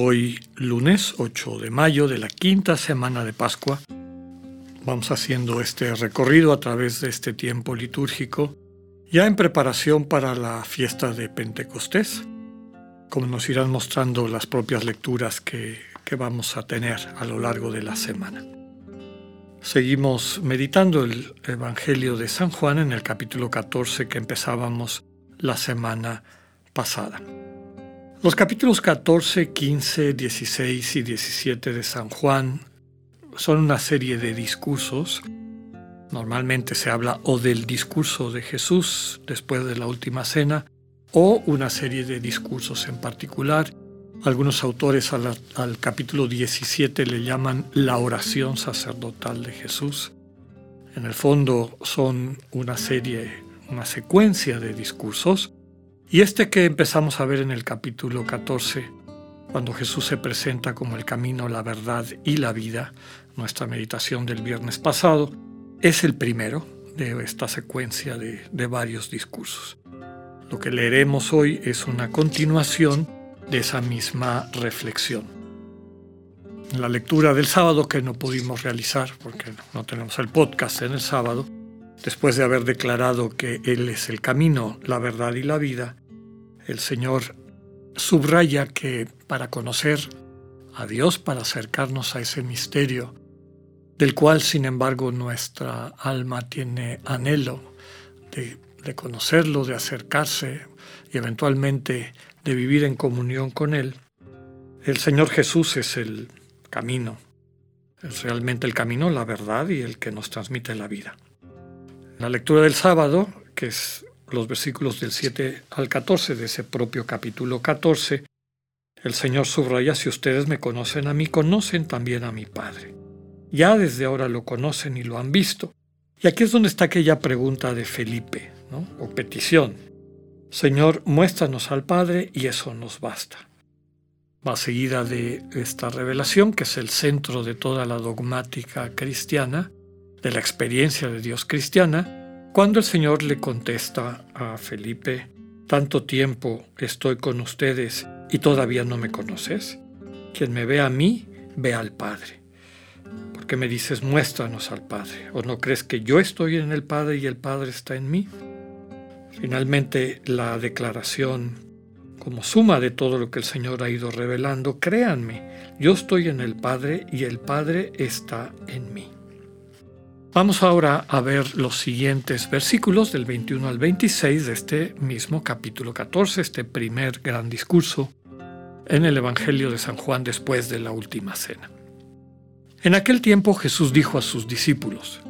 Hoy, lunes 8 de mayo de la quinta semana de Pascua, vamos haciendo este recorrido a través de este tiempo litúrgico, ya en preparación para la fiesta de Pentecostés, como nos irán mostrando las propias lecturas que, que vamos a tener a lo largo de la semana. Seguimos meditando el Evangelio de San Juan en el capítulo 14 que empezábamos la semana pasada. Los capítulos 14, 15, 16 y 17 de San Juan son una serie de discursos. Normalmente se habla o del discurso de Jesús después de la última cena o una serie de discursos en particular algunos autores al, capítulo 17 le llaman la oración sacerdotal de Jesús. En el fondo son una serie, una secuencia de discursos. Y este que empezamos a ver en el capítulo 14, cuando Jesús se presenta como el camino, la verdad y la vida, nuestra meditación del viernes pasado, es el primero de esta secuencia de, varios discursos. Lo que leeremos hoy es una continuación de esa misma reflexión. En la lectura del sábado que no pudimos realizar porque no tenemos el podcast en el sábado, después de haber declarado que Él es el camino, la verdad y la vida, el Señor subraya que para conocer a Dios, para acercarnos a ese misterio, del cual sin embargo nuestra alma tiene anhelo de, conocerlo, de acercarse y eventualmente de vivir en comunión con Él, el Señor Jesús es el camino, es realmente el camino, la verdad y el que nos transmite la vida. la lectura del sábado, que es los versículos del 7 al 14 de ese propio capítulo 14, el Señor subraya, si ustedes me conocen a mí, conocen también a mi Padre. Ya desde ahora lo conocen y lo han visto. Y aquí es donde está aquella pregunta de Felipe, ¿no? o petición. Señor, muéstranos al Padre y eso nos basta. Va seguida de esta revelación, que es el centro de toda la dogmática cristiana, de la experiencia de Dios cristiana, cuando el Señor le contesta a Felipe, tanto tiempo estoy con ustedes y todavía no me conoces. Quien me ve a mí, ve al Padre. ¿Por qué me dices, muéstranos al Padre? ¿O no crees que yo estoy en el Padre y el Padre está en mí? Finalmente, la declaración como suma de todo lo que el Señor ha ido revelando, créanme, yo estoy en el Padre y el Padre está en mí. Vamos ahora a ver los siguientes versículos del 21 al 26 de este mismo capítulo 14, este primer gran discurso en el Evangelio de San Juan después de la última cena. En aquel tiempo Jesús dijo a sus discípulos,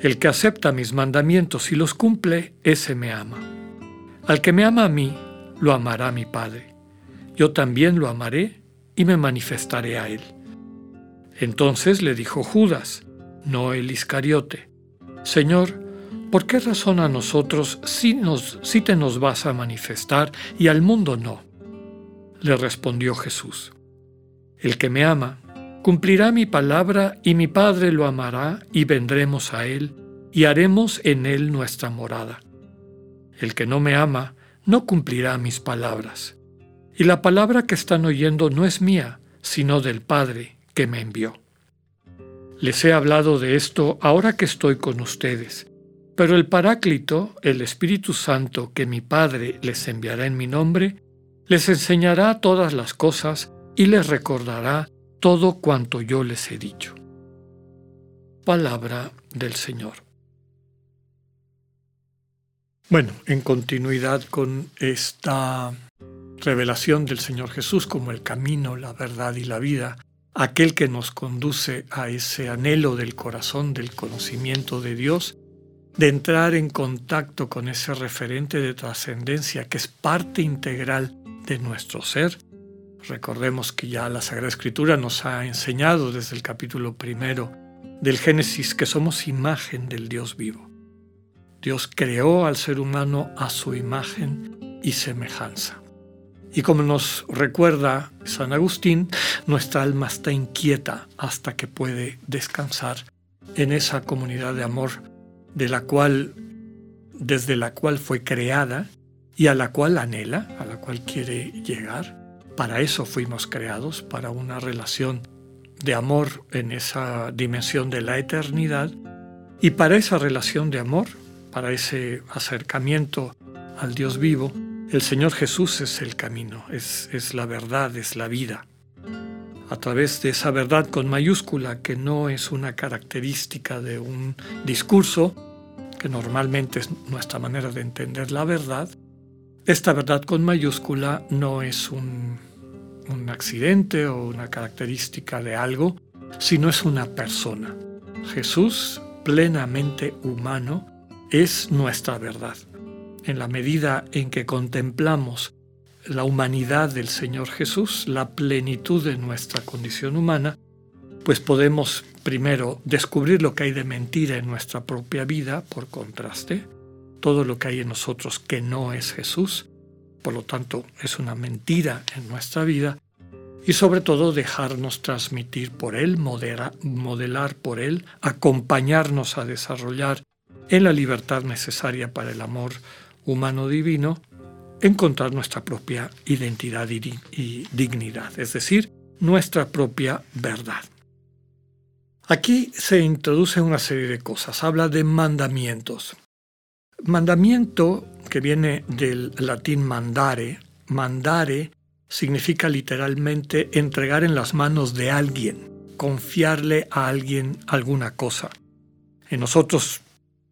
el que acepta mis mandamientos y los cumple, ese me ama. Al que me ama a mí, lo amará mi Padre. Yo también lo amaré y me manifestaré a él. Entonces le dijo Judas, no el Iscariote, Señor, ¿por qué razón a nosotros sí, nos, te nos vas a manifestar y al mundo no? Le respondió Jesús, El que me ama, Cumplirá mi palabra y mi Padre lo amará y vendremos a Él y haremos en Él nuestra morada. El que no me ama no cumplirá mis palabras. Y la palabra que están oyendo no es mía, sino del Padre que me envió. Les he hablado de esto ahora que estoy con ustedes, pero el Paráclito, el Espíritu Santo que mi Padre les enviará en mi nombre, les enseñará todas las cosas y les recordará todo cuanto yo les he dicho. Palabra del Señor. Bueno, en continuidad con esta revelación del Señor Jesús como el camino, la verdad y la vida, aquel que nos conduce a ese anhelo del corazón del conocimiento de Dios, de entrar en contacto con ese referente de trascendencia que es parte integral de nuestro ser, Recordemos que ya la Sagrada Escritura nos ha enseñado desde el capítulo primero del Génesis que somos imagen del Dios vivo. Dios creó al ser humano a su imagen y semejanza. Y como nos recuerda San Agustín, nuestra alma está inquieta hasta que puede descansar en esa comunidad de amor de la cual desde la cual fue creada y a la cual anhela, a la cual quiere llegar. Para eso fuimos creados, para una relación de amor en esa dimensión de la eternidad y para esa relación de amor, para ese acercamiento al Dios vivo, el Señor Jesús es el camino, es, la verdad, es la vida. A través de esa verdad con mayúscula, que no es una característica de un discurso, que normalmente es nuestra manera de entender la verdad, esta verdad con mayúscula no es un accidente o una característica de algo, sino es una persona. Jesús, plenamente humano, es nuestra verdad en la medida en que contemplamos la humanidad del Señor Jesús, la plenitud de nuestra condición humana, pues podemos primero descubrir lo que hay de mentira en nuestra propia vida, por contraste, todo lo que hay en nosotros que no es Jesús, por lo tanto es una mentira en nuestra vida, y sobre todo dejarnos transmitir por Él, modelar por Él, acompañarnos a desarrollar en la libertad necesaria para el amor humano divino, encontrar nuestra propia identidad y dignidad, es decir, nuestra propia verdad. Aquí se introduce una serie de cosas, habla de mandamientos. Mandamiento, que viene del latín mandare, mandare significa literalmente entregar en las manos de alguien, confiarle a alguien alguna cosa. En nosotros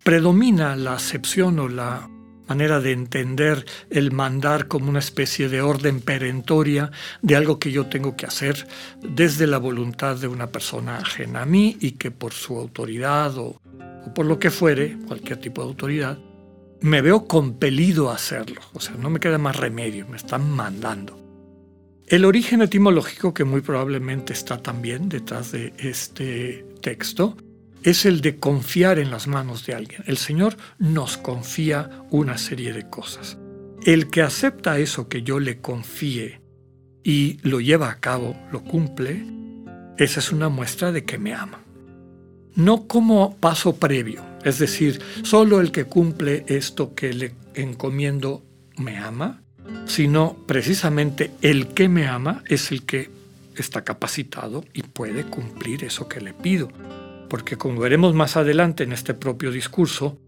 predomina la acepción o la manera de entender el mandar como una especie de orden perentoria de algo que yo tengo que hacer desde la voluntad de una persona ajena a mí y que por su autoridad o, por lo que fuere, cualquier tipo de autoridad, me veo compelido a hacerlo. O sea, no me queda más remedio, me están mandando. El origen etimológico que muy probablemente está también detrás de este texto es el de confiar en las manos de alguien. El Señor nos confía una serie de cosas. El que acepta eso que yo le confíe y lo lleva a cabo, lo cumple, esa es una muestra de que me ama. No como paso previo, es decir, solo el que cumple esto que le encomiendo me ama, sino precisamente el que me ama es el que está capacitado y puede cumplir eso que le pido porque como veremos más adelante en este propio discurso,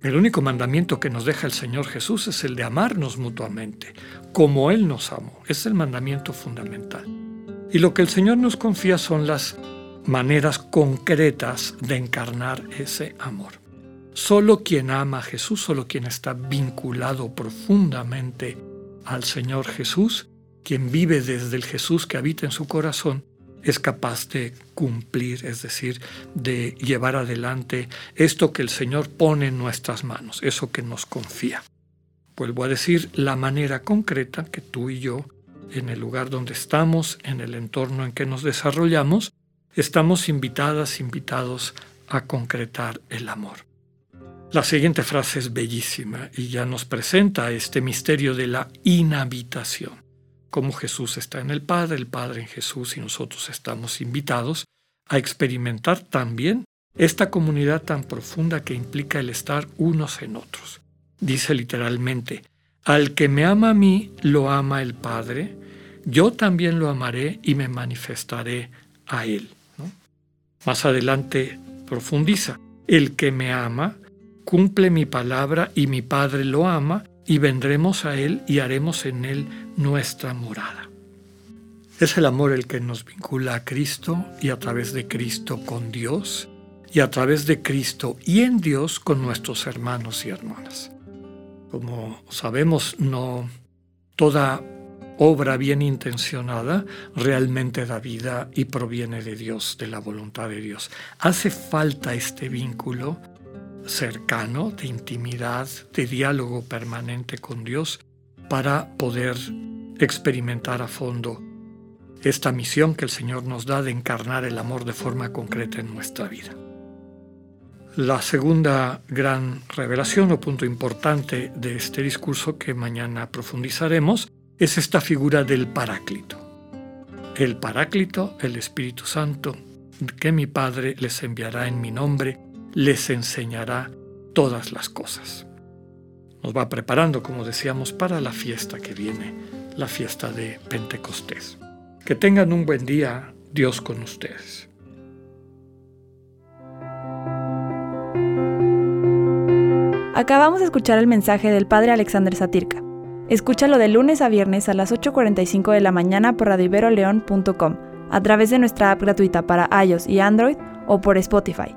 el único mandamiento que nos deja el Señor Jesús es el de amarnos mutuamente, como Él nos amó. Es el mandamiento fundamental. Y lo que el Señor nos confía son las maneras concretas de encarnar ese amor. Solo quien ama a Jesús, solo quien está vinculado profundamente al Señor Jesús, quien vive desde el Jesús que habita en su corazón, es capaz de cumplir, es decir, de llevar adelante esto que el Señor pone en nuestras manos, eso que nos confía. Vuelvo a decir, la manera concreta que tú y yo, en el lugar donde estamos, en el entorno en que nos desarrollamos, estamos invitadas, invitados a concretar el amor. La siguiente frase es bellísima y ya nos presenta este misterio de la inhabitación como Jesús está en el Padre, el Padre en Jesús y nosotros estamos invitados a experimentar también esta comunidad tan profunda que implica el estar unos en otros. Dice literalmente, al que me ama a mí, lo ama el Padre, yo también lo amaré y me manifestaré a él. Más adelante profundiza, el que me ama, cumple mi palabra y mi Padre lo ama y vendremos a Él y haremos en Él nuestra morada. Es el amor el que nos vincula a Cristo y a través de Cristo con Dios y a través de Cristo y en Dios con nuestros hermanos y hermanas. Como sabemos, no toda obra bien intencionada realmente da vida y proviene de Dios, de la voluntad de Dios. Hace falta este vínculo cercano, de intimidad, de diálogo permanente con Dios para poder experimentar a fondo esta misión que el Señor nos da de encarnar el amor de forma concreta en nuestra vida. La segunda gran revelación o punto importante de este discurso que mañana profundizaremos es esta figura del Paráclito. El Paráclito, el Espíritu Santo, que mi Padre les enviará en mi nombre, les enseñará todas las cosas. Nos va preparando, como decíamos, para la fiesta que viene, la fiesta de Pentecostés. Que tengan un buen día, Dios con ustedes. Acabamos de escuchar el mensaje del Padre Alexander Satirka. Escúchalo de lunes a viernes a las 8.45 de la mañana por radiveroleón.com, a través de nuestra app gratuita para iOS y Android o por Spotify.